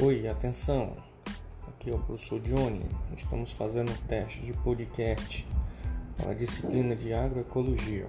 Oi, atenção! Aqui é o professor Johnny. Estamos fazendo um teste de podcast para a disciplina de agroecologia.